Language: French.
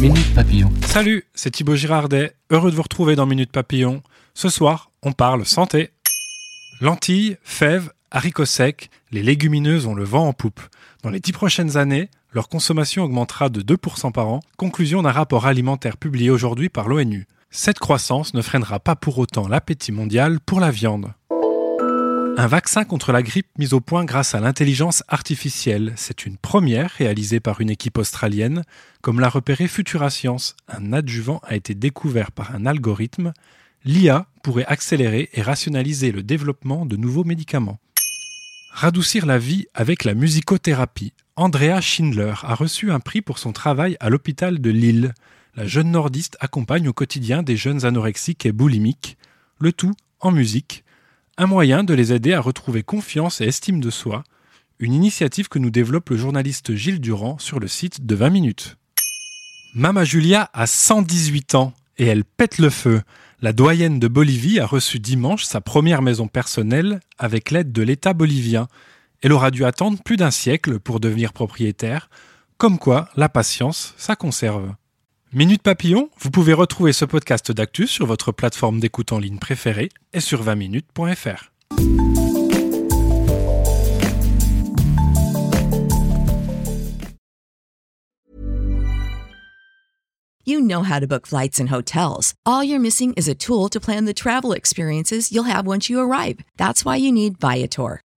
Minute Papillon. Salut, c'est Thibaut Girardet, heureux de vous retrouver dans Minute Papillon. Ce soir, on parle santé. Lentilles, fèves, haricots secs, les légumineuses ont le vent en poupe. Dans les dix prochaines années, leur consommation augmentera de 2% par an, conclusion d'un rapport alimentaire publié aujourd'hui par l'ONU. Cette croissance ne freinera pas pour autant l'appétit mondial pour la viande. Un vaccin contre la grippe mis au point grâce à l'intelligence artificielle, c'est une première réalisée par une équipe australienne, comme l'a repéré Futura Science. Un adjuvant a été découvert par un algorithme. L'IA pourrait accélérer et rationaliser le développement de nouveaux médicaments. Radoucir la vie avec la musicothérapie. Andrea Schindler a reçu un prix pour son travail à l'hôpital de Lille. La jeune nordiste accompagne au quotidien des jeunes anorexiques et boulimiques, le tout en musique, un moyen de les aider à retrouver confiance et estime de soi, une initiative que nous développe le journaliste Gilles Durand sur le site de 20 minutes. Mama Julia a 118 ans et elle pète le feu. La doyenne de Bolivie a reçu dimanche sa première maison personnelle avec l'aide de l'État bolivien. Elle aura dû attendre plus d'un siècle pour devenir propriétaire, comme quoi la patience, ça conserve. Minute Papillon, vous pouvez retrouver ce podcast d'actu sur votre plateforme d'écoute en ligne préférée et sur 20minutes.fr. You know how to book flights and hotels. All you're missing is a tool to plan the travel experiences you'll have once you arrive. That's why you need Viator.